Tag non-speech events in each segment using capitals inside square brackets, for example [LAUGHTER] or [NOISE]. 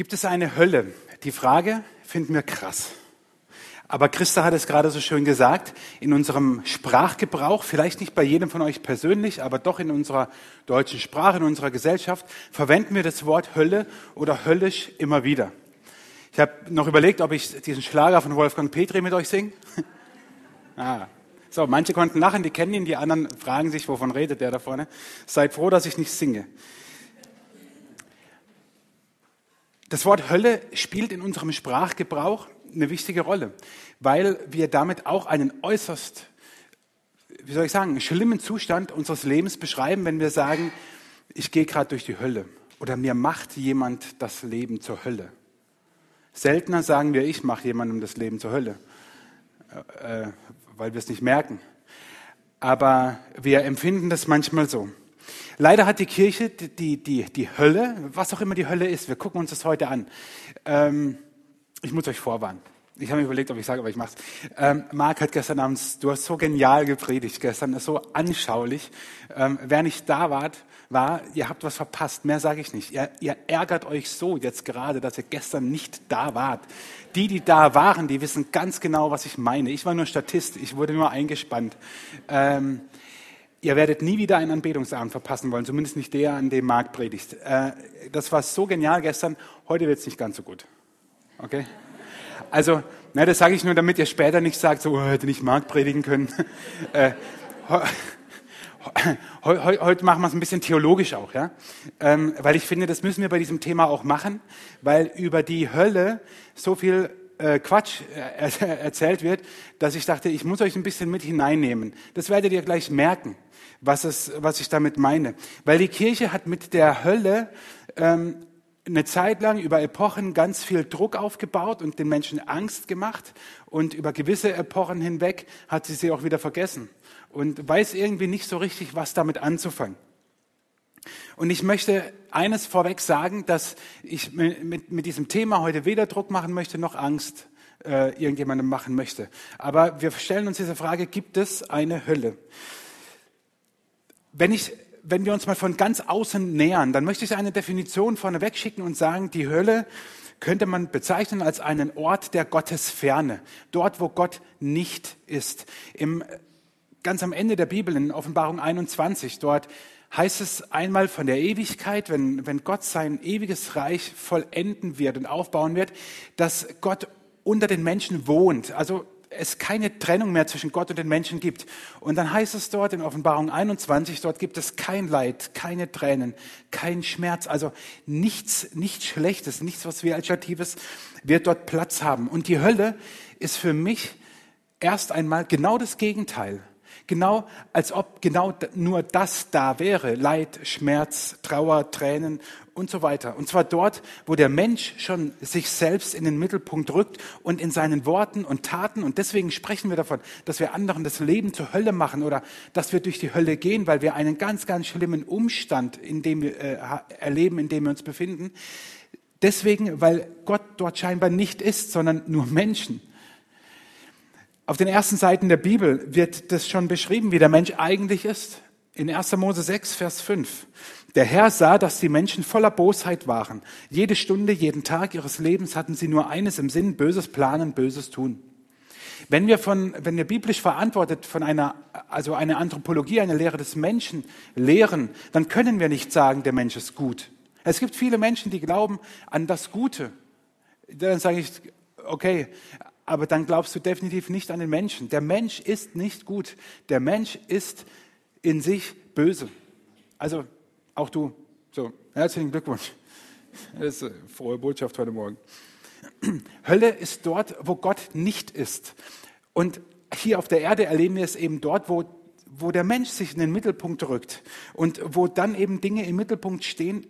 Gibt es eine Hölle? Die Frage finden wir krass. Aber Christa hat es gerade so schön gesagt, in unserem Sprachgebrauch, vielleicht nicht bei jedem von euch persönlich, aber doch in unserer deutschen Sprache, in unserer Gesellschaft, verwenden wir das Wort Hölle oder höllisch immer wieder. Ich habe noch überlegt, ob ich diesen Schlager von Wolfgang Petri mit euch singe. [LAUGHS] ah. So, manche konnten lachen, die kennen ihn, die anderen fragen sich, wovon redet der da vorne. Seid froh, dass ich nicht singe. Das Wort Hölle spielt in unserem Sprachgebrauch eine wichtige Rolle, weil wir damit auch einen äußerst, wie soll ich sagen, schlimmen Zustand unseres Lebens beschreiben, wenn wir sagen, ich gehe gerade durch die Hölle oder mir macht jemand das Leben zur Hölle. Seltener sagen wir, ich mache jemandem das Leben zur Hölle, äh, weil wir es nicht merken. Aber wir empfinden das manchmal so. Leider hat die Kirche die, die, die Hölle, was auch immer die Hölle ist, wir gucken uns das heute an. Ähm, ich muss euch vorwarnen. Ich habe mir überlegt, ob ich sage, aber ich mache es. Ähm, Marc hat gestern Abend, du hast so genial gepredigt gestern, so anschaulich. Ähm, wer nicht da war, war, ihr habt was verpasst. Mehr sage ich nicht. Ihr, ihr ärgert euch so jetzt gerade, dass ihr gestern nicht da wart. Die, die da waren, die wissen ganz genau, was ich meine. Ich war nur Statist, ich wurde nur eingespannt. Ähm, ihr werdet nie wieder einen Anbetungsabend verpassen wollen, zumindest nicht der, an dem Marc predigt. Äh, das war so genial gestern, heute wird es nicht ganz so gut. Okay? Also, na, das sage ich nur, damit ihr später nicht sagt, so, oh, hätte nicht Marc predigen können. [LAUGHS] äh, [LAUGHS] Heute machen wir es ein bisschen theologisch auch, ja, ähm, weil ich finde, das müssen wir bei diesem Thema auch machen, weil über die Hölle so viel äh, Quatsch äh, [LAUGHS] erzählt wird, dass ich dachte, ich muss euch ein bisschen mit hineinnehmen. Das werdet ihr gleich merken, was, es, was ich damit meine, weil die Kirche hat mit der Hölle ähm, eine Zeit lang über Epochen ganz viel Druck aufgebaut und den Menschen Angst gemacht und über gewisse Epochen hinweg hat sie sie auch wieder vergessen und weiß irgendwie nicht so richtig, was damit anzufangen. Und ich möchte eines vorweg sagen, dass ich mit, mit diesem Thema heute weder Druck machen möchte noch Angst äh, irgendjemandem machen möchte. Aber wir stellen uns diese Frage, gibt es eine Hölle? Wenn ich wenn wir uns mal von ganz außen nähern, dann möchte ich eine Definition vorneweg schicken und sagen, die Hölle könnte man bezeichnen als einen Ort der Gottesferne, dort, wo Gott nicht ist. Im, ganz am Ende der Bibel, in Offenbarung 21, dort heißt es einmal von der Ewigkeit, wenn, wenn Gott sein ewiges Reich vollenden wird und aufbauen wird, dass Gott unter den Menschen wohnt. Also es keine Trennung mehr zwischen Gott und den Menschen gibt. Und dann heißt es dort in Offenbarung 21, dort gibt es kein Leid, keine Tränen, kein Schmerz, also nichts, nichts Schlechtes, nichts, was wir Alternatives, wird dort Platz haben. Und die Hölle ist für mich erst einmal genau das Gegenteil. Genau, als ob genau nur das da wäre. Leid, Schmerz, Trauer, Tränen und so weiter. Und zwar dort, wo der Mensch schon sich selbst in den Mittelpunkt rückt und in seinen Worten und Taten. Und deswegen sprechen wir davon, dass wir anderen das Leben zur Hölle machen oder dass wir durch die Hölle gehen, weil wir einen ganz, ganz schlimmen Umstand in dem wir, äh, erleben, in dem wir uns befinden. Deswegen, weil Gott dort scheinbar nicht ist, sondern nur Menschen. Auf den ersten Seiten der Bibel wird das schon beschrieben, wie der Mensch eigentlich ist. In 1. Mose 6, Vers 5. Der Herr sah, dass die Menschen voller Bosheit waren. Jede Stunde, jeden Tag ihres Lebens hatten sie nur eines im Sinn, Böses planen, Böses tun. Wenn wir von, wenn wir biblisch verantwortet von einer, also eine Anthropologie, eine Lehre des Menschen lehren, dann können wir nicht sagen, der Mensch ist gut. Es gibt viele Menschen, die glauben an das Gute. Dann sage ich, okay, aber dann glaubst du definitiv nicht an den Menschen. Der Mensch ist nicht gut. Der Mensch ist in sich böse. Also auch du. So, herzlichen Glückwunsch. Das ist eine frohe Botschaft heute Morgen. Hölle ist dort, wo Gott nicht ist. Und hier auf der Erde erleben wir es eben dort, wo, wo der Mensch sich in den Mittelpunkt rückt und wo dann eben Dinge im Mittelpunkt stehen,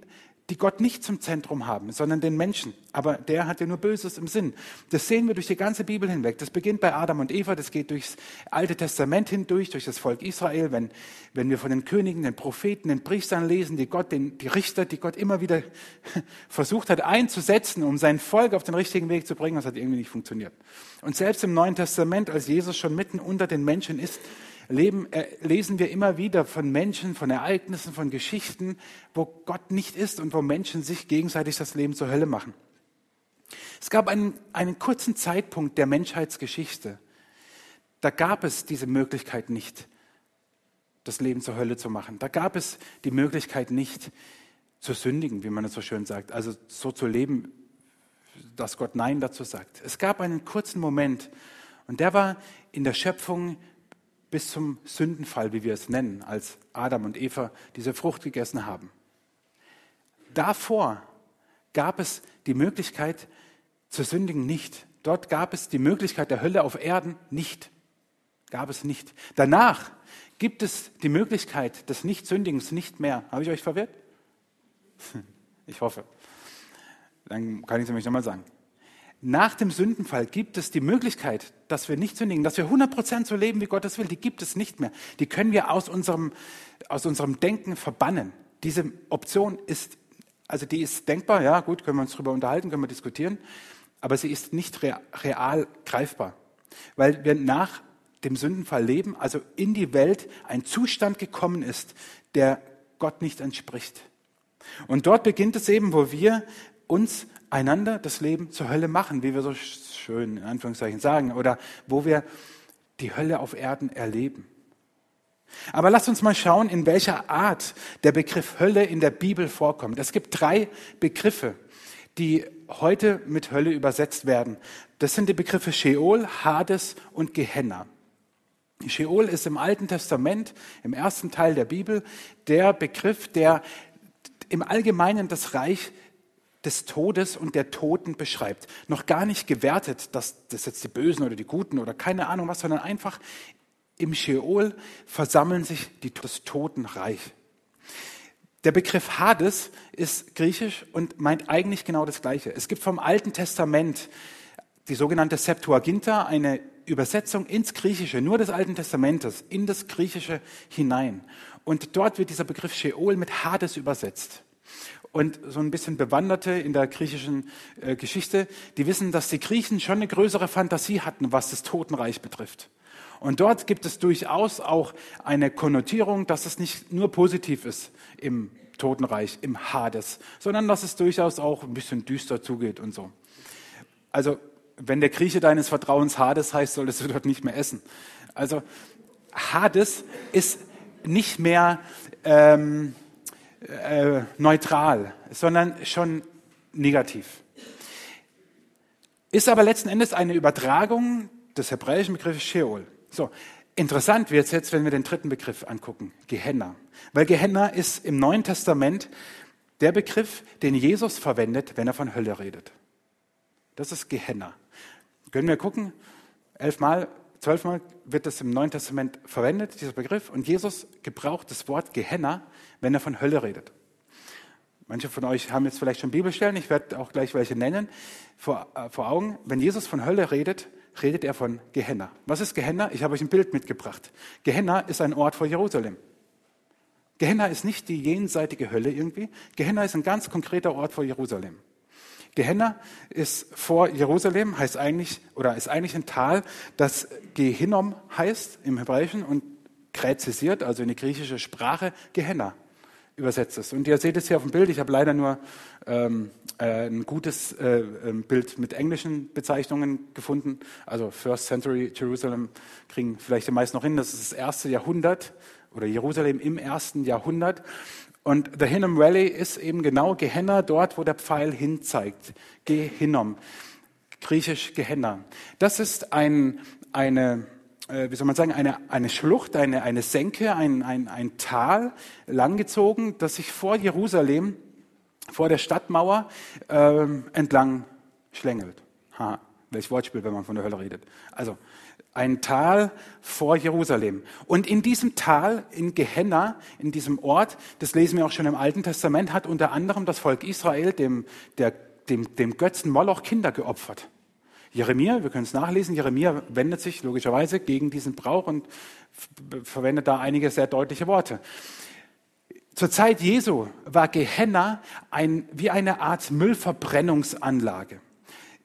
die Gott nicht zum Zentrum haben, sondern den Menschen. Aber der hat ja nur Böses im Sinn. Das sehen wir durch die ganze Bibel hinweg. Das beginnt bei Adam und Eva, das geht durchs Alte Testament hindurch, durch das Volk Israel. Wenn, wenn wir von den Königen, den Propheten, den Priestern lesen, die Gott, den, die Richter, die Gott immer wieder [LAUGHS] versucht hat einzusetzen, um sein Volk auf den richtigen Weg zu bringen, das hat irgendwie nicht funktioniert. Und selbst im Neuen Testament, als Jesus schon mitten unter den Menschen ist, leben, äh, lesen wir immer wieder von Menschen, von Ereignissen, von Geschichten, wo Gott nicht ist und wo Menschen sich gegenseitig das Leben zur Hölle machen. Es gab einen, einen kurzen Zeitpunkt der Menschheitsgeschichte, da gab es diese Möglichkeit nicht, das Leben zur Hölle zu machen. Da gab es die Möglichkeit nicht zu sündigen, wie man es so schön sagt, also so zu leben, dass Gott Nein dazu sagt. Es gab einen kurzen Moment und der war in der Schöpfung bis zum Sündenfall, wie wir es nennen, als Adam und Eva diese Frucht gegessen haben. Davor gab es die Möglichkeit zu sündigen nicht. Dort gab es die Möglichkeit der Hölle auf Erden nicht. Gab es nicht. Danach gibt es die Möglichkeit des Nichtsündigens nicht mehr. Habe ich euch verwirrt? [LAUGHS] Ich hoffe. Dann kann ich es nämlich nochmal sagen. Nach dem Sündenfall gibt es die Möglichkeit, dass wir nicht sündigen, dass wir 100% so leben, wie Gott es will. Die gibt es nicht mehr. Die können wir aus unserem, aus unserem Denken verbannen. Diese Option ist, also die ist denkbar, ja gut, können wir uns darüber unterhalten, können wir diskutieren, aber sie ist nicht real greifbar, weil wir nach dem Sündenfall leben, also in die Welt ein Zustand gekommen ist, der Gott nicht entspricht. Und dort beginnt es eben, wo wir uns einander das Leben zur Hölle machen, wie wir so schön in Anführungszeichen sagen, oder wo wir die Hölle auf Erden erleben. Aber lasst uns mal schauen, in welcher Art der Begriff Hölle in der Bibel vorkommt. Es gibt drei Begriffe, die heute mit Hölle übersetzt werden. Das sind die Begriffe Sheol, Hades und Gehenna. Sheol ist im Alten Testament, im ersten Teil der Bibel, der Begriff, der im Allgemeinen das Reich des Todes und der Toten beschreibt. Noch gar nicht gewertet, dass das jetzt die Bösen oder die Guten oder keine Ahnung was, sondern einfach im Sheol versammeln sich die, das Totenreich. Der Begriff Hades ist griechisch und meint eigentlich genau das Gleiche. Es gibt vom Alten Testament die sogenannte Septuaginta, eine Übersetzung ins Griechische, nur des Alten Testamentes, in das Griechische hinein. Und dort wird dieser Begriff Sheol mit Hades übersetzt. Und so ein bisschen Bewanderte in der griechischen äh, Geschichte, die wissen, dass die Griechen schon eine größere Fantasie hatten, was das Totenreich betrifft. Und dort gibt es durchaus auch eine Konnotierung, dass es nicht nur positiv ist im Totenreich, im Hades, sondern dass es durchaus auch ein bisschen düster zugeht und so. Also, wenn der Grieche deines Vertrauens Hades heißt, solltest du dort nicht mehr essen. Also, Hades ist nicht mehr ähm, äh, neutral, sondern schon negativ. Ist aber letzten Endes eine Übertragung des hebräischen Begriffs Sheol. So, interessant wird es jetzt, wenn wir den dritten Begriff angucken, Gehenna. Weil Gehenna ist im Neuen Testament der Begriff, den Jesus verwendet, wenn er von Hölle redet. Das ist Gehenna. Können wir gucken, elfmal, zwölfmal wird das im Neuen Testament verwendet, dieser Begriff, und Jesus gebraucht das Wort Gehenna wenn er von Hölle redet. Manche von euch haben jetzt vielleicht schon Bibelstellen, ich werde auch gleich welche nennen, vor, äh, vor Augen. Wenn Jesus von Hölle redet, redet er von Gehenna. Was ist Gehenna? Ich habe euch ein Bild mitgebracht. Gehenna ist ein Ort vor Jerusalem. Gehenna ist nicht die jenseitige Hölle irgendwie. Gehenna ist ein ganz konkreter Ort vor Jerusalem. Gehenna ist vor Jerusalem, heißt eigentlich, oder ist eigentlich ein Tal, das Gehinnom heißt im Hebräischen und gräzisiert, also in die griechische Sprache, Gehenna übersetzt ist. Und ihr seht es hier auf dem Bild. Ich habe leider nur ähm, äh, ein gutes äh, ähm, Bild mit englischen Bezeichnungen gefunden. Also First Century Jerusalem kriegen vielleicht die meisten noch hin. Das ist das erste Jahrhundert oder Jerusalem im ersten Jahrhundert. Und the Hinnom Valley ist eben genau Gehenna, dort, wo der Pfeil hinzeigt. Gehinnom, griechisch Gehenna. Das ist ein, eine äh, wie soll man sagen, eine, eine Schlucht, eine, eine Senke, ein, ein, ein Tal langgezogen, das sich vor Jerusalem, vor der Stadtmauer äh, entlang schlängelt. Ha, welch Wortspiel, wenn man von der Hölle redet. Also ein Tal vor Jerusalem. Und in diesem Tal, in Gehenna, in diesem Ort, das lesen wir auch schon im Alten Testament, hat unter anderem das Volk Israel dem, der, dem, dem Götzen Moloch Kinder geopfert. Jeremia, wir können es nachlesen, Jeremia wendet sich logischerweise gegen diesen Brauch und verwendet da einige sehr deutliche Worte. Zur Zeit Jesu war Gehenna ein, wie eine Art Müllverbrennungsanlage.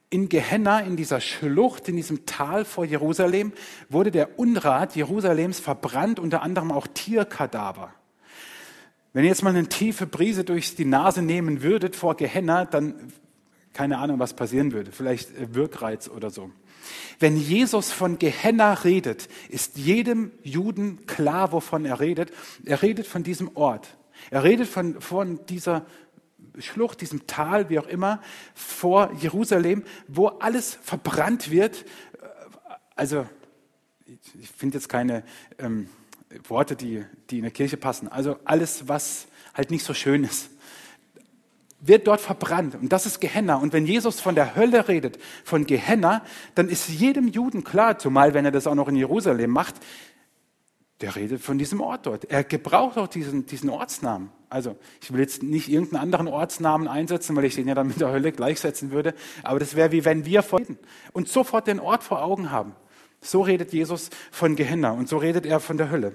In Gehenna, in dieser Schlucht, in diesem Tal vor Jerusalem, wurde der Unrat Jerusalems verbrannt, unter anderem auch Tierkadaver. Wenn ihr jetzt mal eine tiefe Brise durch die Nase nehmen würdet vor Gehenna, dann keine Ahnung, was passieren würde. Vielleicht äh, Wirkreiz oder so. Wenn Jesus von Gehenna redet, ist jedem Juden klar, wovon er redet. Er redet von diesem Ort. Er redet von, von dieser Schlucht, diesem Tal, wie auch immer, vor Jerusalem, wo alles verbrannt wird. Also, ich finde jetzt keine ähm, Worte, die, die in der Kirche passen. Also alles, was halt nicht so schön ist wird dort verbrannt. Und das ist Gehenna. Und wenn Jesus von der Hölle redet, von Gehenna, dann ist jedem Juden klar, zumal wenn er das auch noch in Jerusalem macht, der redet von diesem Ort dort. Er gebraucht auch diesen, diesen Ortsnamen. Also ich will jetzt nicht irgendeinen anderen Ortsnamen einsetzen, weil ich den ja dann mit der Hölle gleichsetzen würde. Aber das wäre wie wenn wir reden und sofort den Ort vor Augen haben. So redet Jesus von Gehenna und so redet er von der Hölle.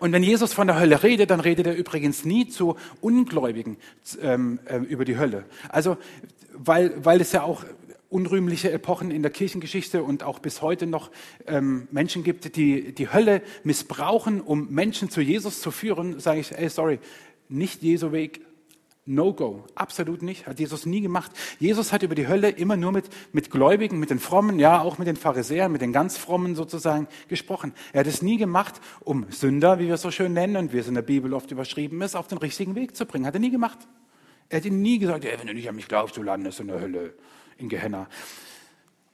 Und wenn Jesus von der Hölle redet, dann redet er übrigens nie zu Ungläubigen ähm, äh, über die Hölle. Also, weil, weil es ja auch unrühmliche Epochen in der Kirchengeschichte und auch bis heute noch ähm, Menschen gibt, die die Hölle missbrauchen, um Menschen zu Jesus zu führen, sage ich, ey, sorry, nicht Jesu Weg, No-Go, absolut nicht, hat Jesus nie gemacht. Jesus hat über die Hölle immer nur mit, mit Gläubigen, mit den Frommen, ja auch mit den Pharisäern, mit den ganz Frommen sozusagen gesprochen. Er hat es nie gemacht, um Sünder, wie wir es so schön nennen und wie es in der Bibel oft überschrieben ist, auf den richtigen Weg zu bringen. Hat er nie gemacht. Er hat ihm nie gesagt, ey, wenn du nicht an mich glaubst, du landest in der Hölle, in Gehenna.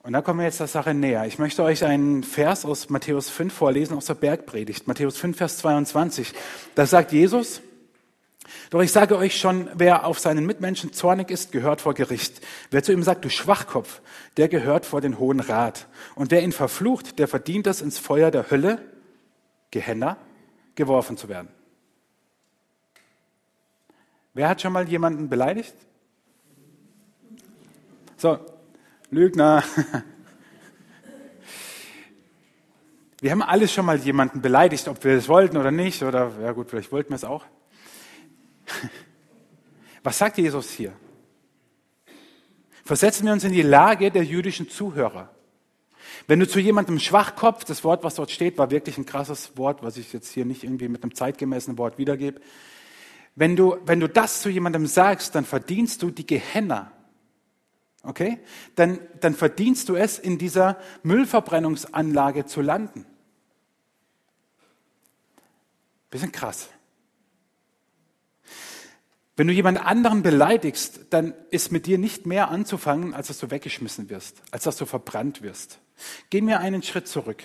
Und da kommen wir jetzt der Sache näher. Ich möchte euch einen Vers aus Matthäus 5 vorlesen, aus der Bergpredigt. Matthäus 5, Vers 22. Da sagt Jesus, doch ich sage euch schon, wer auf seinen Mitmenschen zornig ist, gehört vor Gericht. Wer zu ihm sagt, du Schwachkopf, der gehört vor den Hohen Rat. Und wer ihn verflucht, der verdient es, ins Feuer der Hölle, Gehenna, geworfen zu werden. Wer hat schon mal jemanden beleidigt? So, Lügner. Wir haben alle schon mal jemanden beleidigt, ob wir es wollten oder nicht, oder ja gut, vielleicht wollten wir es auch. Was sagt Jesus hier? Versetzen wir uns in die Lage der jüdischen Zuhörer. Wenn du zu jemandem Schwachkopf, das Wort, was dort steht, war wirklich ein krasses Wort, was ich jetzt hier nicht irgendwie mit einem zeitgemäßen Wort wiedergebe. Wenn du, wenn du das zu jemandem sagst, dann verdienst du die Gehenna. Okay? Dann, dann verdienst du es, in dieser Müllverbrennungsanlage zu landen. Bisschen krass. Wenn du jemand anderen beleidigst, dann ist mit dir nicht mehr anzufangen, als dass du weggeschmissen wirst, als dass du verbrannt wirst. Gehen wir einen Schritt zurück.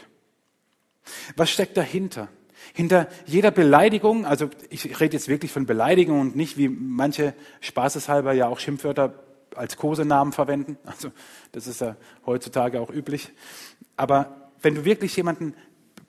Was steckt dahinter? Hinter jeder Beleidigung, also ich rede jetzt wirklich von Beleidigung und nicht wie manche spaßeshalber ja auch Schimpfwörter als Kosenamen verwenden. [LAUGHS] Also das ist ja heutzutage auch üblich. Aber wenn du wirklich jemanden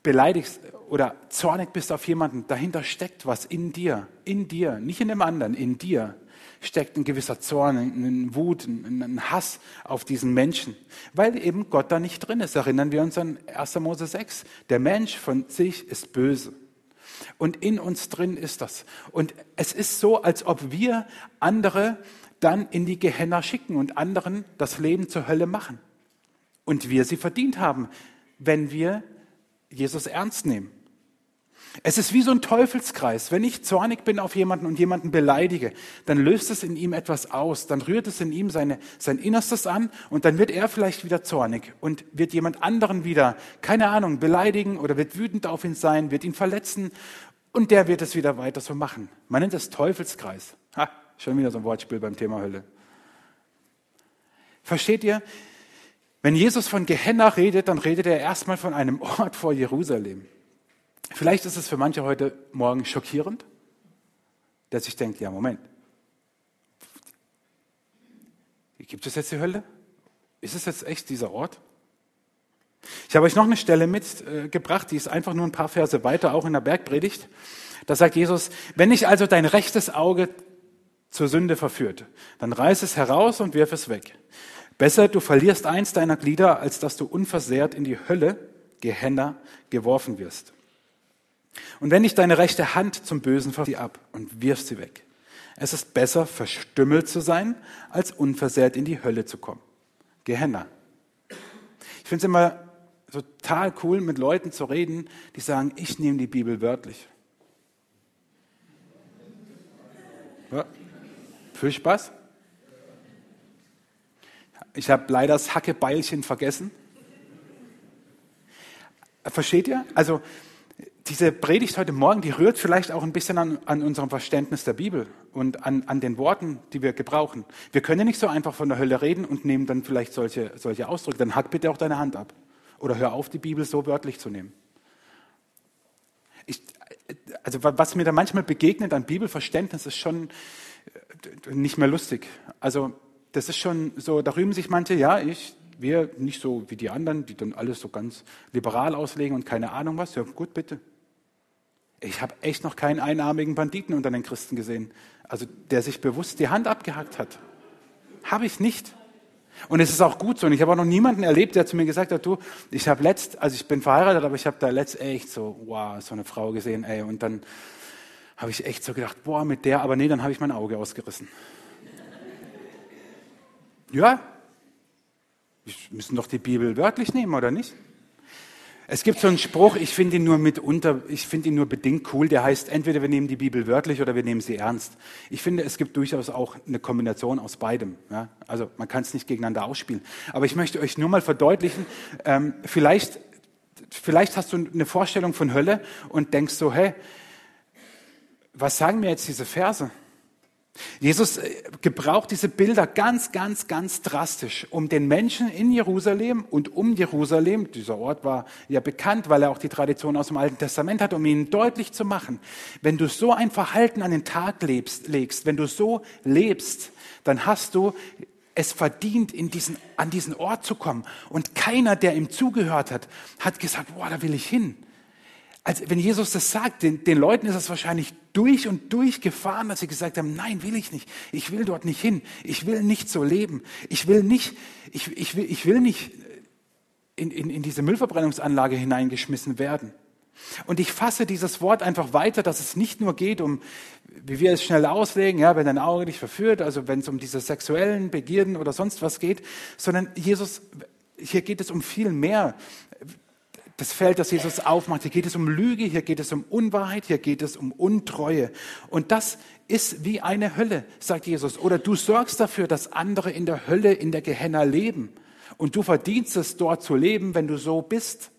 beleidigst oder zornig bist auf jemanden, dahinter steckt was in dir, in dir, nicht in dem anderen, in dir steckt ein gewisser Zorn, ein Wut, ein Hass auf diesen Menschen, weil eben Gott da nicht drin ist. Erinnern wir uns an 1. Mose 6. Der Mensch von sich ist böse. Und in uns drin ist das. Und es ist so, als ob wir andere dann in die Gehenna schicken und anderen das Leben zur Hölle machen. Und wir sie verdient haben, wenn wir Jesus ernst nehmen. Es ist wie so ein Teufelskreis. Wenn ich zornig bin auf jemanden und jemanden beleidige, dann löst es in ihm etwas aus, dann rührt es in ihm seine, sein Innerstes an und dann wird er vielleicht wieder zornig und wird jemand anderen wieder, keine Ahnung, beleidigen oder wird wütend auf ihn sein, wird ihn verletzen und der wird es wieder weiter so machen. Man nennt es Teufelskreis. Ha, schon wieder so ein Wortspiel beim Thema Hölle. Versteht ihr? Wenn Jesus von Gehenna redet, dann redet er erstmal von einem Ort vor Jerusalem. Vielleicht ist es für manche heute Morgen schockierend, dass ich denke, ja, Moment. Gibt es jetzt die Hölle? Ist es jetzt echt dieser Ort? Ich habe euch noch eine Stelle mitgebracht, die ist einfach nur ein paar Verse weiter, auch in der Bergpredigt. Da sagt Jesus, wenn dich also dein rechtes Auge zur Sünde verführt, dann reiß es heraus und wirf es weg. Besser, du verlierst eins deiner Glieder, als dass du unversehrt in die Hölle, Gehenna, geworfen wirst. Und wenn dich deine rechte Hand zum Bösen verführt, sie ab und wirf sie weg. Es ist besser, verstümmelt zu sein, als unversehrt in die Hölle zu kommen. Gehenna. Ich finde es immer total cool, mit Leuten zu reden, die sagen, ich nehme die Bibel wörtlich. Ja. Viel Spaß. Ich habe leider das Hackebeilchen vergessen. Versteht ihr? Also diese Predigt heute Morgen, die rührt vielleicht auch ein bisschen an, an unserem Verständnis der Bibel und an, an, den Worten, die wir gebrauchen. Wir können nicht so einfach von der Hölle reden und nehmen dann vielleicht solche, solche Ausdrücke. Dann hack bitte auch deine Hand ab. Oder hör auf, die Bibel so wörtlich zu nehmen. Ich, also was mir da manchmal begegnet an Bibelverständnis, ist schon nicht mehr lustig. Also das ist schon so, da rühmen sich manche, ja, ich, wir nicht so wie die anderen, die dann alles so ganz liberal auslegen und keine Ahnung was. Ja, gut, bitte. Ich habe echt noch keinen einarmigen Banditen unter den Christen gesehen, also der sich bewusst die Hand abgehackt hat. Habe ich nicht. Und es ist auch gut so. Und ich habe auch noch niemanden erlebt, der zu mir gesagt hat, du, ich habe letzt, also ich bin verheiratet, aber ich habe da letzt echt so, wow, so eine Frau gesehen, ey. Und dann habe ich echt so gedacht, boah, mit der, aber nee, dann habe ich mein Auge ausgerissen. Ja, wir müssen doch die Bibel wörtlich nehmen, oder nicht? Es gibt so einen Spruch, ich finde ihn nur mitunter, ich finde ihn nur bedingt cool, der heißt, entweder wir nehmen die Bibel wörtlich oder wir nehmen sie ernst. Ich finde, es gibt durchaus auch eine Kombination aus beidem. Ja? Also man kann es nicht gegeneinander ausspielen. Aber ich möchte euch nur mal verdeutlichen, ähm, vielleicht, vielleicht hast du eine Vorstellung von Hölle und denkst so, hey, was sagen mir jetzt diese Verse? Jesus äh, gebraucht diese Bilder ganz, ganz, ganz drastisch, um den Menschen in Jerusalem und um Jerusalem, dieser Ort war ja bekannt, weil er auch die Tradition aus dem Alten Testament hat, um ihnen deutlich zu machen, wenn du so ein Verhalten an den Tag lebst, legst, wenn du so lebst, dann hast du es verdient, in diesen, an diesen Ort zu kommen. Und keiner, der ihm zugehört hat, hat gesagt, boah, da will ich hin. Also wenn Jesus das sagt, den, den Leuten ist es wahrscheinlich durch und durch gefahren, dass sie gesagt haben, nein, will ich nicht. Ich will dort nicht hin. Ich will nicht so leben. Ich will nicht, ich, ich will, ich will nicht in, in, in diese Müllverbrennungsanlage hineingeschmissen werden. Und ich fasse dieses Wort einfach weiter, dass es nicht nur geht um, wie wir es schnell auslegen, ja, wenn dein Auge dich verführt, also wenn es um diese sexuellen Begierden oder sonst was geht, sondern Jesus, hier geht es um viel mehr das Feld, das Jesus aufmacht. Hier geht es um Lüge, hier geht es um Unwahrheit, hier geht es um Untreue. Und das ist wie eine Hölle, sagt Jesus. Oder du sorgst dafür, dass andere in der Hölle, in der Gehenna leben. Und du verdienst es, dort zu leben, wenn du so bist.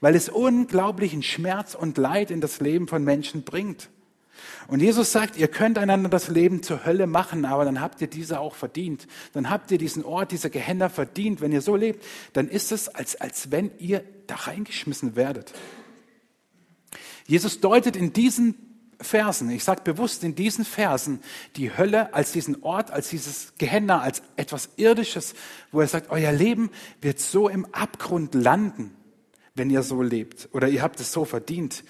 Weil es unglaublichen Schmerz und Leid in das Leben von Menschen bringt. Und Jesus sagt, ihr könnt einander das Leben zur Hölle machen, aber dann habt ihr diese auch verdient. Dann habt ihr diesen Ort, diese Gehände verdient. Wenn ihr so lebt, dann ist es, als, als wenn ihr da reingeschmissen werdet. Jesus deutet in diesen Versen, ich sage bewusst in diesen Versen, die Hölle als diesen Ort, als dieses Gehände, als etwas Irdisches, wo er sagt, euer Leben wird so im Abgrund landen, wenn ihr so lebt oder ihr habt es so verdient.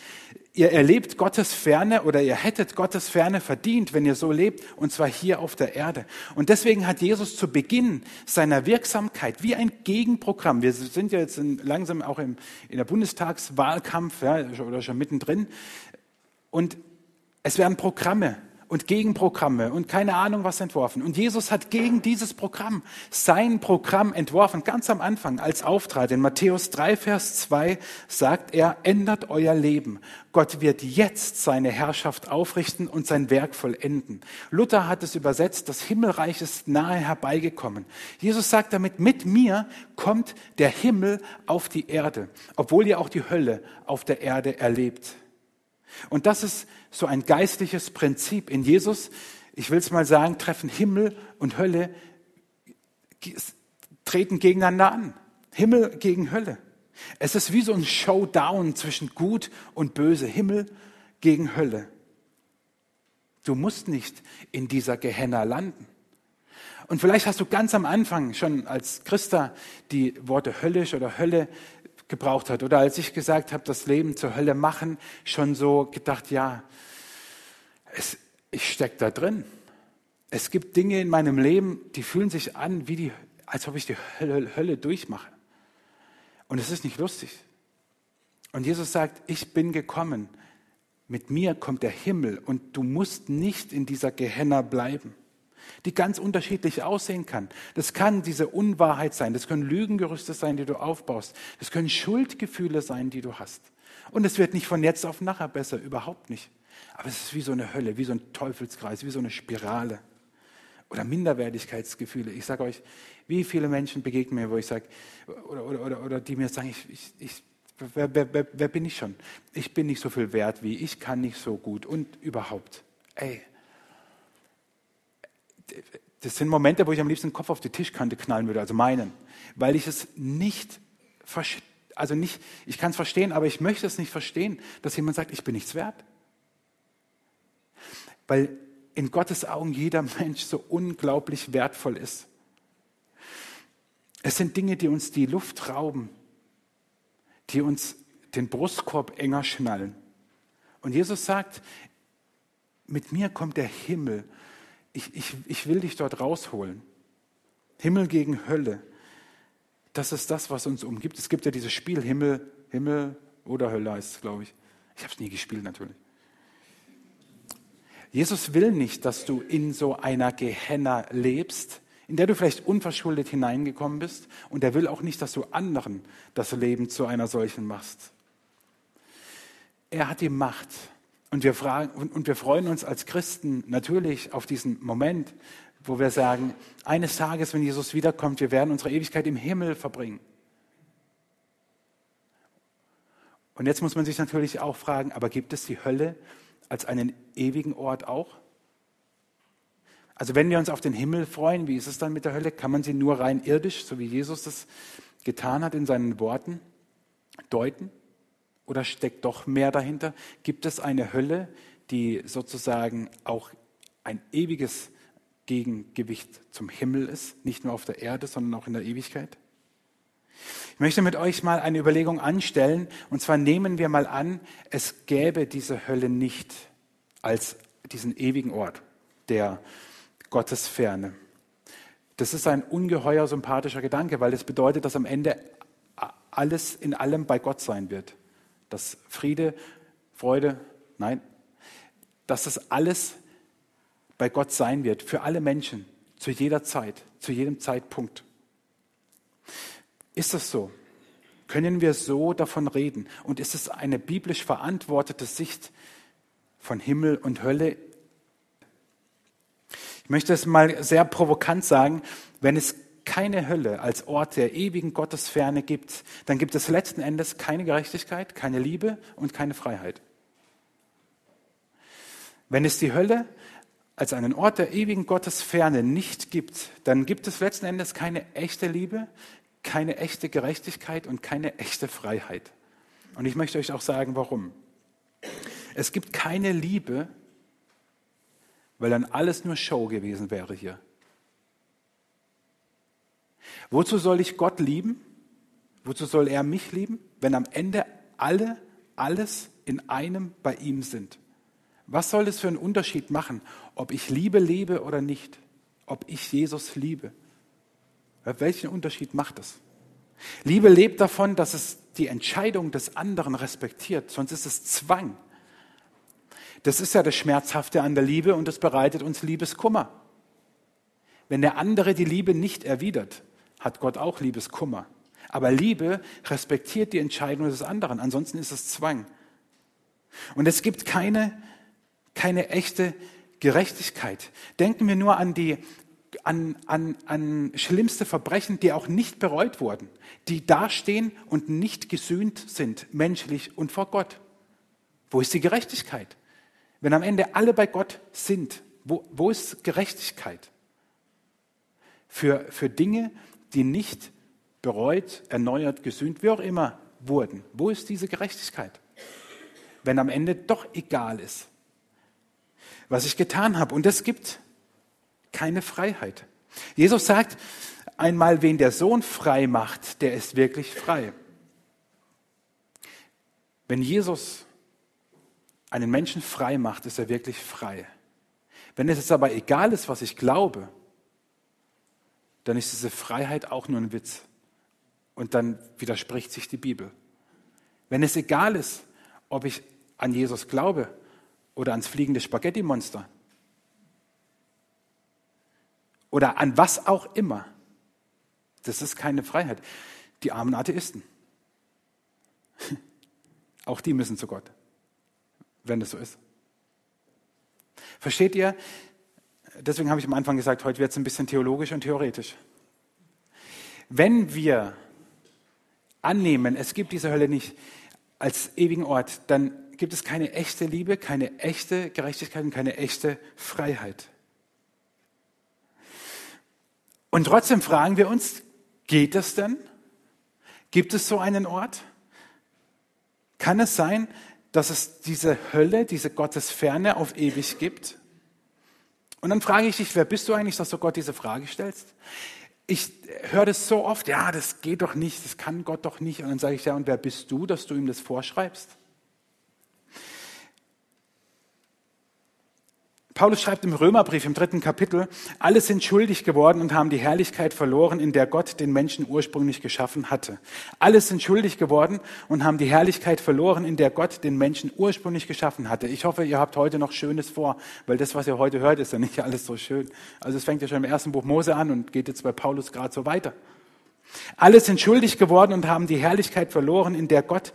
Ihr erlebt Gottes Ferne oder ihr hättet Gottes Ferne verdient, wenn ihr so lebt, und zwar hier auf der Erde. Und deswegen hat Jesus zu Beginn seiner Wirksamkeit wie ein Gegenprogramm, wir sind ja jetzt in, langsam auch im, in der Bundestagswahlkampf ja, oder schon mittendrin, und es werden Programme und Gegenprogramme und keine Ahnung was entworfen. Und Jesus hat gegen dieses Programm sein Programm entworfen, ganz am Anfang als Auftrag. In Matthäus 3, Vers 2 sagt er, ändert euer Leben. Gott wird jetzt seine Herrschaft aufrichten und sein Werk vollenden. Luther hat es übersetzt, das Himmelreich ist nahe herbeigekommen. Jesus sagt damit, mit mir kommt der Himmel auf die Erde, obwohl ihr auch die Hölle auf der Erde erlebt. Und das ist so ein geistliches Prinzip. In Jesus, ich will es mal sagen, treffen Himmel und Hölle, treten gegeneinander an. Himmel gegen Hölle. Es ist wie so ein Showdown zwischen Gut und Böse. Himmel gegen Hölle. Du musst nicht in dieser Gehenna landen. Und vielleicht hast du ganz am Anfang schon als Christa die Worte höllisch oder Hölle gebraucht hat. Oder als ich gesagt habe, das Leben zur Hölle machen, schon so gedacht, ja, es, ich stecke da drin. Es gibt Dinge in meinem Leben, die fühlen sich an, wie die, als ob ich die Hölle, Hölle durchmache. Und es ist nicht lustig. Und Jesus sagt, ich bin gekommen. Mit mir kommt der Himmel und du musst nicht in dieser Gehenna bleiben die ganz unterschiedlich aussehen kann. Das kann diese Unwahrheit sein, das können Lügengerüste sein, die du aufbaust, das können Schuldgefühle sein, die du hast. Und es wird nicht von jetzt auf nachher besser, überhaupt nicht. Aber es ist wie so eine Hölle, wie so ein Teufelskreis, wie so eine Spirale. Oder Minderwertigkeitsgefühle. Ich sage euch, wie viele Menschen begegnen mir, wo ich sage, oder, oder, oder, oder die mir sagen, ich, ich, ich wer, wer, wer, wer bin ich schon? Ich bin nicht so viel wert wie, ich kann nicht so gut und überhaupt. Ey, das sind Momente, wo ich am liebsten den Kopf auf die Tischkante knallen würde, also meinen, weil ich es nicht verstehe. Also nicht, ich kann es verstehen, aber ich möchte es nicht verstehen, dass jemand sagt, ich bin nichts wert. Weil in Gottes Augen jeder Mensch so unglaublich wertvoll ist. Es sind Dinge, die uns die Luft rauben, die uns den Brustkorb enger schnallen. Und Jesus sagt, mit mir kommt der Himmel. Ich, ich, ich will dich dort rausholen. Himmel gegen Hölle. Das ist das, was uns umgibt. Es gibt ja dieses Spiel Himmel, Himmel oder Hölle heißt es, glaube ich. Ich habe es nie gespielt natürlich. Jesus will nicht, dass du in so einer Gehenna lebst, in der du vielleicht unverschuldet hineingekommen bist. Und er will auch nicht, dass du anderen das Leben zu einer solchen machst. Er hat die Macht. Und wir, fragen, und wir freuen uns als Christen natürlich auf diesen Moment, wo wir sagen, eines Tages, wenn Jesus wiederkommt, wir werden unsere Ewigkeit im Himmel verbringen. Und jetzt muss man sich natürlich auch fragen, aber gibt es die Hölle als einen ewigen Ort auch? Also wenn wir uns auf den Himmel freuen, wie ist es dann mit der Hölle? Kann man sie nur rein irdisch, so wie Jesus das getan hat in seinen Worten, deuten? Oder steckt doch mehr dahinter? Gibt es eine Hölle, die sozusagen auch ein ewiges Gegengewicht zum Himmel ist, nicht nur auf der Erde, sondern auch in der Ewigkeit? Ich möchte mit euch mal eine Überlegung anstellen, und zwar nehmen wir mal an, es gäbe diese Hölle nicht als diesen ewigen Ort der Gottesferne. Das ist ein ungeheuer sympathischer Gedanke, weil das bedeutet, dass am Ende alles in allem bei Gott sein wird dass Friede, Freude, nein, dass das alles bei Gott sein wird, für alle Menschen, zu jeder Zeit, zu jedem Zeitpunkt. Ist das so? Können wir so davon reden? Und ist es eine biblisch verantwortete Sicht von Himmel und Hölle? Ich möchte es mal sehr provokant sagen, wenn es keine Hölle als Ort der ewigen Gottesferne gibt, dann gibt es letzten Endes keine Gerechtigkeit, keine Liebe und keine Freiheit. Wenn es die Hölle als einen Ort der ewigen Gottesferne nicht gibt, dann gibt es letzten Endes keine echte Liebe, keine echte Gerechtigkeit und keine echte Freiheit. Und ich möchte euch auch sagen, warum. Es gibt keine Liebe, weil dann alles nur Show gewesen wäre hier. Wozu soll ich Gott lieben? Wozu soll er mich lieben, wenn am Ende alle, alles in einem bei ihm sind? Was soll es für einen Unterschied machen, ob ich Liebe lebe oder nicht? Ob ich Jesus liebe? Welchen Unterschied macht es? Liebe lebt davon, dass es die Entscheidung des anderen respektiert, sonst ist es Zwang. Das ist ja das Schmerzhafte an der Liebe und das bereitet uns Liebeskummer. Wenn der andere die Liebe nicht erwidert, hat Gott auch Liebeskummer. Aber Liebe respektiert die Entscheidung des anderen, ansonsten ist es Zwang. Und es gibt keine, keine echte Gerechtigkeit. Denken wir nur an die an, an, an schlimmste Verbrechen, die auch nicht bereut wurden, die dastehen und nicht gesühnt sind, menschlich und vor Gott. Wo ist die Gerechtigkeit? Wenn am Ende alle bei Gott sind, wo, wo ist Gerechtigkeit? Für, für Dinge, die nicht bereut, erneuert, gesühnt, wie auch immer wurden. Wo ist diese Gerechtigkeit? Wenn am Ende doch egal ist, was ich getan habe. Und es gibt keine Freiheit. Jesus sagt einmal, wen der Sohn frei macht, der ist wirklich frei. Wenn Jesus einen Menschen frei macht, ist er wirklich frei. Wenn es aber egal ist, was ich glaube, dann ist diese Freiheit auch nur ein Witz. Und dann widerspricht sich die Bibel. Wenn es egal ist, ob ich an Jesus glaube oder ans fliegende Spaghetti-Monster oder an was auch immer, das ist keine Freiheit. Die armen Atheisten, [LAUGHS] auch die müssen zu Gott, wenn das so ist. Versteht ihr? Deswegen habe ich am Anfang gesagt, heute wird es ein bisschen theologisch und theoretisch. Wenn wir annehmen, es gibt diese Hölle nicht als ewigen Ort, dann gibt es keine echte Liebe, keine echte Gerechtigkeit und keine echte Freiheit. Und trotzdem fragen wir uns, geht es denn? Gibt es so einen Ort? Kann es sein, dass es diese Hölle, diese Gottesferne auf ewig gibt? Und dann frage ich dich, wer bist du eigentlich, dass du Gott diese Frage stellst? Ich höre das so oft, ja, das geht doch nicht, das kann Gott doch nicht. Und dann sage ich, ja, und wer bist du, dass du ihm das vorschreibst? Paulus schreibt im Römerbrief im dritten Kapitel, alle sind schuldig geworden und haben die Herrlichkeit verloren, in der Gott den Menschen ursprünglich geschaffen hatte. Alle sind schuldig geworden und haben die Herrlichkeit verloren, in der Gott den Menschen ursprünglich geschaffen hatte. Ich hoffe, ihr habt heute noch Schönes vor, weil das, was ihr heute hört, ist ja nicht alles so schön. Also es fängt ja schon im ersten Buch Mose an und geht jetzt bei Paulus gerade so weiter. Alle sind schuldig geworden und haben die Herrlichkeit verloren, in der Gott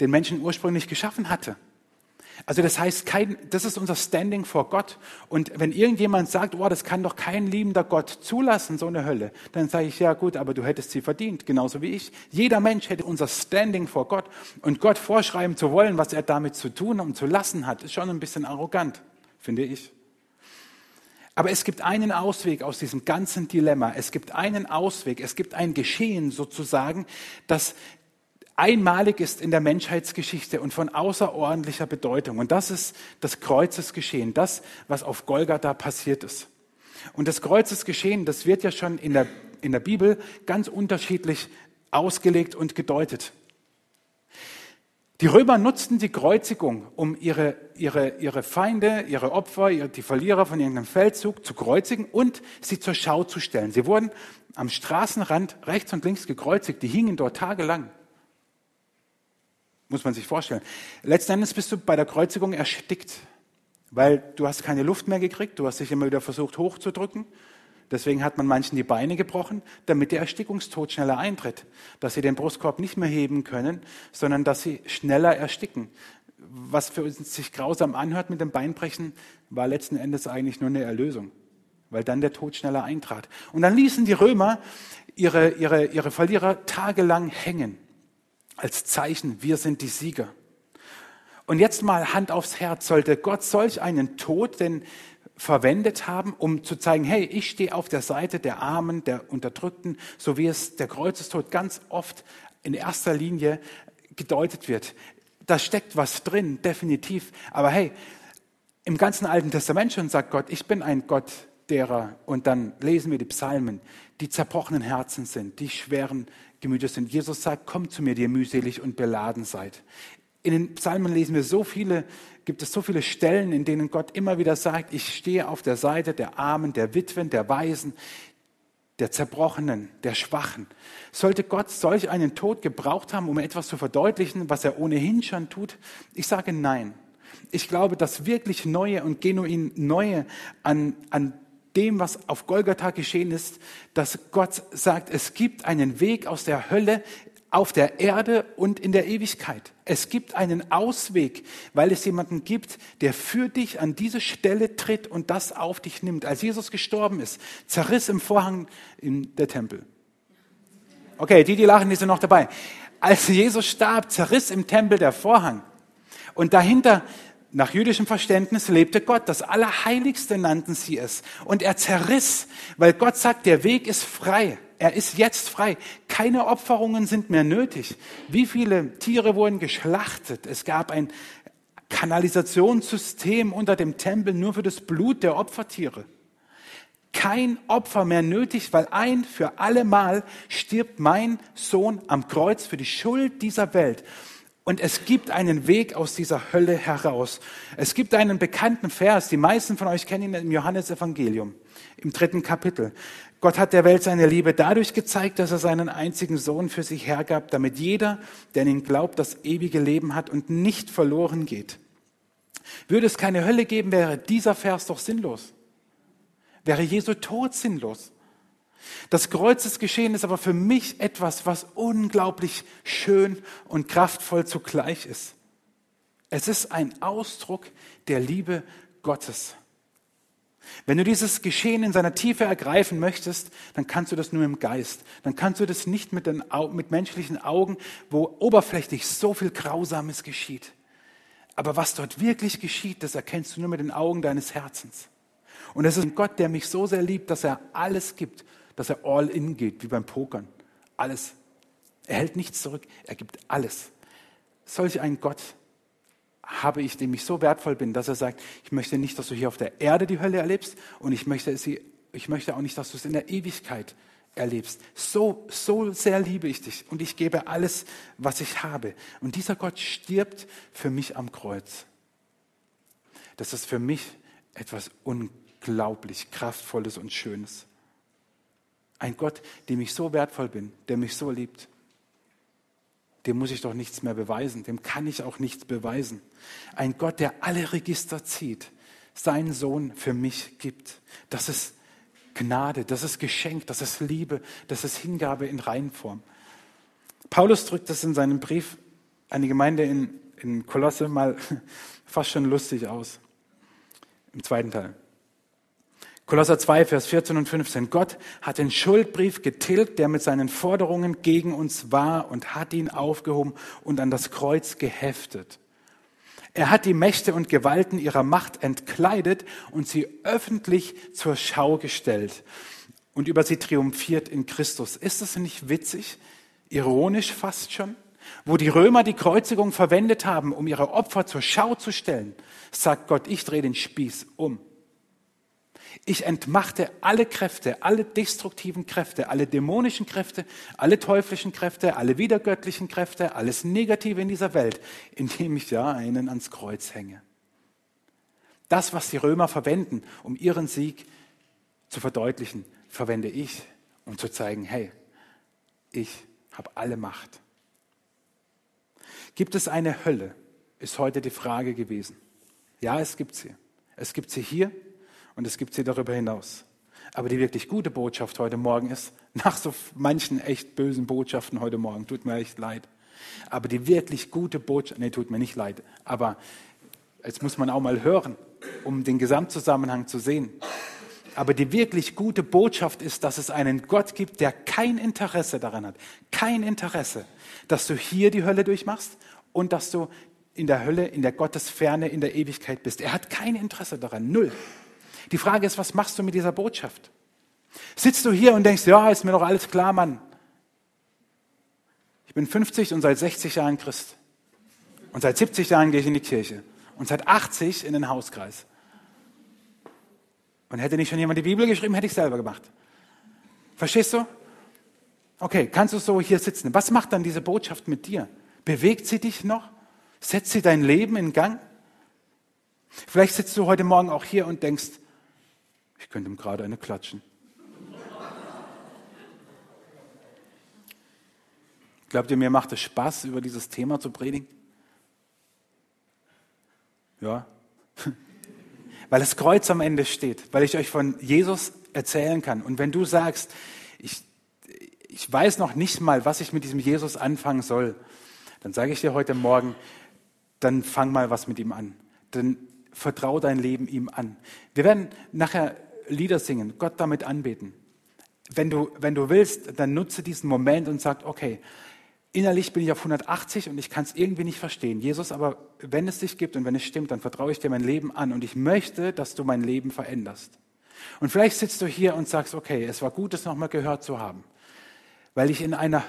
den Menschen ursprünglich geschaffen hatte. Also das heißt, kein, das ist unser Standing vor Gott. Und wenn irgendjemand sagt, oh, das kann doch kein liebender Gott zulassen, so eine Hölle, dann sage ich, ja gut, aber du hättest sie verdient, genauso wie ich. Jeder Mensch hätte unser Standing vor Gott. Und Gott vorschreiben zu wollen, was er damit zu tun und zu lassen hat, ist schon ein bisschen arrogant, finde ich. Aber es gibt einen Ausweg aus diesem ganzen Dilemma. Es gibt einen Ausweg. Es gibt ein Geschehen sozusagen, das einmalig ist in der Menschheitsgeschichte und von außerordentlicher Bedeutung. Und das ist das Kreuzesgeschehen, das, was auf Golgatha passiert ist. Und das Kreuzesgeschehen, das wird ja schon in der, in der Bibel ganz unterschiedlich ausgelegt und gedeutet. Die Römer nutzten die Kreuzigung, um ihre, ihre, ihre Feinde, ihre Opfer, die Verlierer von irgendeinem Feldzug zu kreuzigen und sie zur Schau zu stellen. Sie wurden am Straßenrand rechts und links gekreuzigt, die hingen dort tagelang. Muss man sich vorstellen. Letzten Endes bist du bei der Kreuzigung erstickt, weil du hast keine Luft mehr gekriegt, du hast dich immer wieder versucht hochzudrücken. Deswegen hat man manchen die Beine gebrochen, damit der Erstickungstod schneller eintritt. Dass sie den Brustkorb nicht mehr heben können, sondern dass sie schneller ersticken. Was für uns sich grausam anhört mit dem Beinbrechen, war letzten Endes eigentlich nur eine Erlösung, weil dann der Tod schneller eintrat. Und dann ließen die Römer ihre, ihre, ihre Verlierer tagelang hängen als Zeichen, wir sind die Sieger. Und jetzt mal Hand aufs Herz, sollte Gott solch einen Tod denn verwendet haben, um zu zeigen, hey, ich stehe auf der Seite der Armen, der Unterdrückten, so wie es der Kreuzestod ganz oft in erster Linie gedeutet wird. Da steckt was drin, definitiv. Aber hey, im ganzen Alten Testament schon sagt Gott, ich bin ein Gott derer, und dann lesen wir die Psalmen, die zerbrochenen Herzen sind, die schweren Gemütes sind. Jesus sagt, kommt zu mir, die ihr mühselig und beladen seid. In den Psalmen lesen wir so viele, gibt es so viele Stellen, in denen Gott immer wieder sagt, ich stehe auf der Seite der Armen, der Witwen, der Waisen, der Zerbrochenen, der Schwachen. Sollte Gott solch einen Tod gebraucht haben, um etwas zu verdeutlichen, was er ohnehin schon tut? Ich sage nein. Ich glaube, das wirklich Neue und genuin Neue an, an dem, was auf Golgatha geschehen ist, dass Gott sagt, es gibt einen Weg aus der Hölle auf der Erde und in der Ewigkeit. Es gibt einen Ausweg, weil es jemanden gibt, der für dich an diese Stelle tritt und das auf dich nimmt. Als Jesus gestorben ist, zerriss im Vorhang in der Tempel. Okay, die, die lachen, die sind noch dabei. Als Jesus starb, zerriss im Tempel der Vorhang. Und dahinter nach jüdischem Verständnis lebte Gott. Das Allerheiligste nannten sie es. Und er zerriss, weil Gott sagt, der Weg ist frei. Er ist jetzt frei. Keine Opferungen sind mehr nötig. Wie viele Tiere wurden geschlachtet? Es gab ein Kanalisationssystem unter dem Tempel nur für das Blut der Opfertiere. Kein Opfer mehr nötig, weil ein für alle Mal stirbt mein Sohn am Kreuz für die Schuld dieser Welt. Und es gibt einen Weg aus dieser Hölle heraus. Es gibt einen bekannten Vers, die meisten von euch kennen ihn im Johannesevangelium, im dritten Kapitel. Gott hat der Welt seine Liebe dadurch gezeigt, dass er seinen einzigen Sohn für sich hergab, damit jeder, der an ihn glaubt, das ewige Leben hat und nicht verloren geht. Würde es keine Hölle geben, wäre dieser Vers doch sinnlos. Wäre Jesu Tod sinnlos. Das Kreuzesgeschehen ist aber für mich etwas, was unglaublich schön und kraftvoll zugleich ist. Es ist ein Ausdruck der Liebe Gottes. Wenn du dieses Geschehen in seiner Tiefe ergreifen möchtest, dann kannst du das nur im Geist. Dann kannst du das nicht mit, den, mit menschlichen Augen, wo oberflächlich so viel Grausames geschieht. Aber was dort wirklich geschieht, das erkennst du nur mit den Augen deines Herzens. Und es ist ein Gott, der mich so sehr liebt, dass er alles gibt, dass er all in geht, wie beim Pokern. Alles. Er hält nichts zurück, er gibt alles. Solch ein Gott habe ich, dem ich so wertvoll bin, dass er sagt, ich möchte nicht, dass du hier auf der Erde die Hölle erlebst und ich möchte, sie, ich möchte auch nicht, dass du es in der Ewigkeit erlebst. So, so sehr liebe ich dich und ich gebe alles, was ich habe. Und dieser Gott stirbt für mich am Kreuz. Das ist für mich etwas unglaublich Kraftvolles und Schönes. Ein Gott, dem ich so wertvoll bin, der mich so liebt dem muss ich doch nichts mehr beweisen, dem kann ich auch nichts beweisen. Ein Gott, der alle Register zieht, seinen Sohn für mich gibt. Das ist Gnade, das ist Geschenk, das ist Liebe, das ist Hingabe in Reihenform. Paulus drückt das in seinem Brief an die Gemeinde in, in Kolosse mal [LAUGHS] fast schon lustig aus. Im zweiten Teil. Kolosser 2, Vers 14 und 15. Gott hat den Schuldbrief getilgt, der mit seinen Forderungen gegen uns war und hat ihn aufgehoben und an das Kreuz geheftet. Er hat die Mächte und Gewalten ihrer Macht entkleidet und sie öffentlich zur Schau gestellt und über sie triumphiert in Christus. Ist das nicht witzig? Ironisch fast schon? Wo die Römer die Kreuzigung verwendet haben, um ihre Opfer zur Schau zu stellen, sagt Gott, ich drehe den Spieß um. Ich entmachte alle Kräfte, alle destruktiven Kräfte, alle dämonischen Kräfte, alle teuflischen Kräfte, alle wiedergöttlichen Kräfte, alles Negative in dieser Welt, indem ich ja einen ans Kreuz hänge. Das, was die Römer verwenden, um ihren Sieg zu verdeutlichen, verwende ich, um zu zeigen, hey, ich habe alle Macht. Gibt es eine Hölle, ist heute die Frage gewesen. Ja, es gibt sie. Es gibt sie hier und es gibt sie darüber hinaus. Aber die wirklich gute Botschaft heute Morgen ist, nach so manchen echt bösen Botschaften heute Morgen, tut mir echt leid. Aber die wirklich gute Botschaft, nee, tut mir nicht leid, aber jetzt muss man auch mal hören, um den Gesamtzusammenhang zu sehen. Aber die wirklich gute Botschaft ist, dass es einen Gott gibt, der kein Interesse daran hat, kein Interesse, dass du hier die Hölle durchmachst und dass du in der Hölle, in der Gottesferne, in der Ewigkeit bist. Er hat kein Interesse daran, null. Die Frage ist, was machst du mit dieser Botschaft? Sitzt du hier und denkst, ja, ist mir doch alles klar, Mann. Ich bin 50 und seit 60 Jahren Christ. Und seit 70 Jahren gehe ich in die Kirche. Und seit 80 in den Hauskreis. Und hätte nicht schon jemand die Bibel geschrieben, hätte ich selber gemacht. Verstehst du? Okay, kannst du so hier sitzen. Was macht dann diese Botschaft mit dir? Bewegt sie dich noch? Setzt sie dein Leben in Gang? Vielleicht sitzt du heute Morgen auch hier und denkst, ich könnte ihm gerade eine klatschen. Glaubt ihr, mir macht es Spaß, über dieses Thema zu predigen? Ja. [LAUGHS] Weil das Kreuz am Ende steht, weil ich euch von Jesus erzählen kann. Und wenn du sagst, ich, ich weiß noch nicht mal, was ich mit diesem Jesus anfangen soll, dann sage ich dir heute Morgen, dann fang mal was mit ihm an. Dann vertrau dein Leben ihm an. Wir werden nachher Lieder singen, Gott damit anbeten. Wenn du, wenn du willst, dann nutze diesen Moment und sag, okay, innerlich bin ich auf 180 und ich kann es irgendwie nicht verstehen. Jesus, aber wenn es dich gibt und wenn es stimmt, dann vertraue ich dir mein Leben an und ich möchte, dass du mein Leben veränderst. Und vielleicht sitzt du hier und sagst, okay, es war gut, es nochmal gehört zu haben, weil ich in einer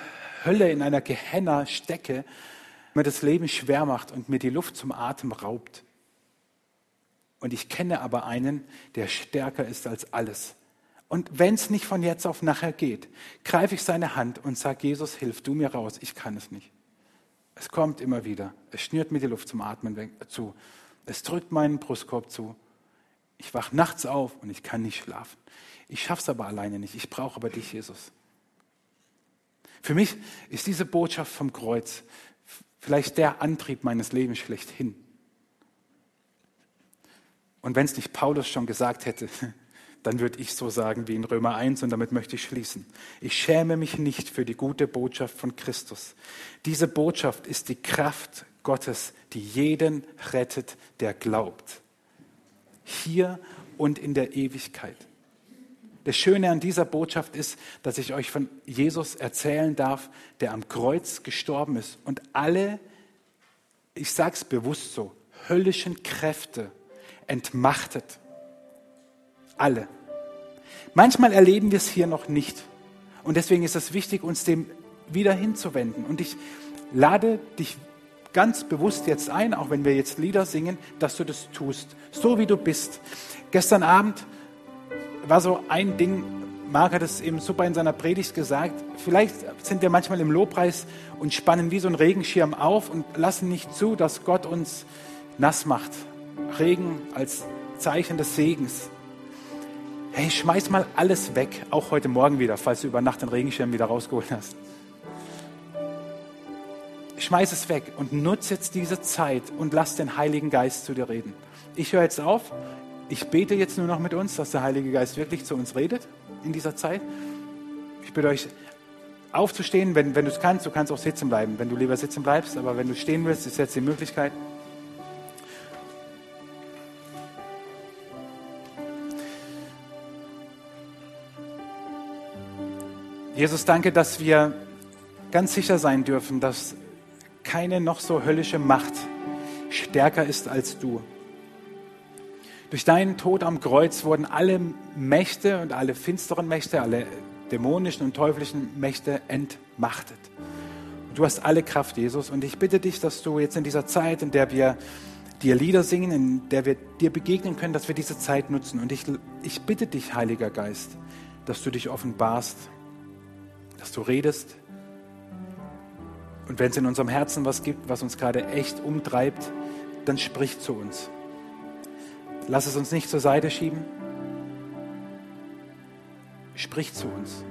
Hölle, in einer Gehenna stecke, mir das Leben schwer macht und mir die Luft zum Atem raubt. Und ich kenne aber einen, der stärker ist als alles. Und wenn es nicht von jetzt auf nachher geht, greife ich seine Hand und sage, Jesus, hilf du mir raus, ich kann es nicht. Es kommt immer wieder. Es schnürt mir die Luft zum Atmen zu. Es drückt meinen Brustkorb zu. Ich wach nachts auf und ich kann nicht schlafen. Ich schaffe es aber alleine nicht. Ich brauche aber dich, Jesus. Für mich ist diese Botschaft vom Kreuz vielleicht der Antrieb meines Lebens schlechthin. Und wenn es nicht Paulus schon gesagt hätte, [LAUGHS] dann würde ich so sagen wie in Römer 1 und damit möchte ich schließen. Ich schäme mich nicht für die gute Botschaft von Christus. Diese Botschaft ist die Kraft Gottes, die jeden rettet, der glaubt. Hier und in der Ewigkeit. Das Schöne an dieser Botschaft ist, dass ich euch von Jesus erzählen darf, der am Kreuz gestorben ist und alle, ich sage es bewusst so, höllischen Kräfte entmachtet. Alle. Manchmal erleben wir es hier noch nicht. Und deswegen ist es wichtig, uns dem wieder hinzuwenden. Und ich lade dich ganz bewusst jetzt ein, auch wenn wir jetzt Lieder singen, dass du das tust, so wie du bist. Gestern Abend war so ein Ding, Marc hat es eben super in seiner Predigt gesagt, vielleicht sind wir manchmal im Lobpreis und spannen wie so ein Regenschirm auf und lassen nicht zu, dass Gott uns nass macht. Regen als Zeichen des Segens. Hey, schmeiß mal alles weg, auch heute Morgen wieder, falls du über Nacht den Regenschirm wieder rausgeholt hast schmeiß es weg und nutze jetzt diese Zeit und lass den Heiligen Geist zu dir reden. Ich höre jetzt auf. Ich bete jetzt nur noch mit uns, dass der Heilige Geist wirklich zu uns redet in dieser Zeit. Ich bitte euch aufzustehen, wenn, wenn du es kannst. Du kannst auch sitzen bleiben, wenn du lieber sitzen bleibst. Aber wenn du stehen willst, ist jetzt die Möglichkeit. Jesus, danke, dass wir ganz sicher sein dürfen, dass keine noch so höllische Macht stärker ist als du. Durch deinen Tod am Kreuz wurden alle Mächte und alle finsteren Mächte, alle dämonischen und teuflischen Mächte entmachtet. Du hast alle Kraft, Jesus. Und ich bitte dich, dass du jetzt in dieser Zeit, in der wir dir Lieder singen, in der wir dir begegnen können, dass wir diese Zeit nutzen. Und ich, ich bitte dich, Heiliger Geist, dass du dich offenbarst, dass du redest, und wenn es in unserem Herzen was gibt, was uns gerade echt umtreibt, dann sprich zu uns. Lass es uns nicht zur Seite schieben. Sprich zu uns.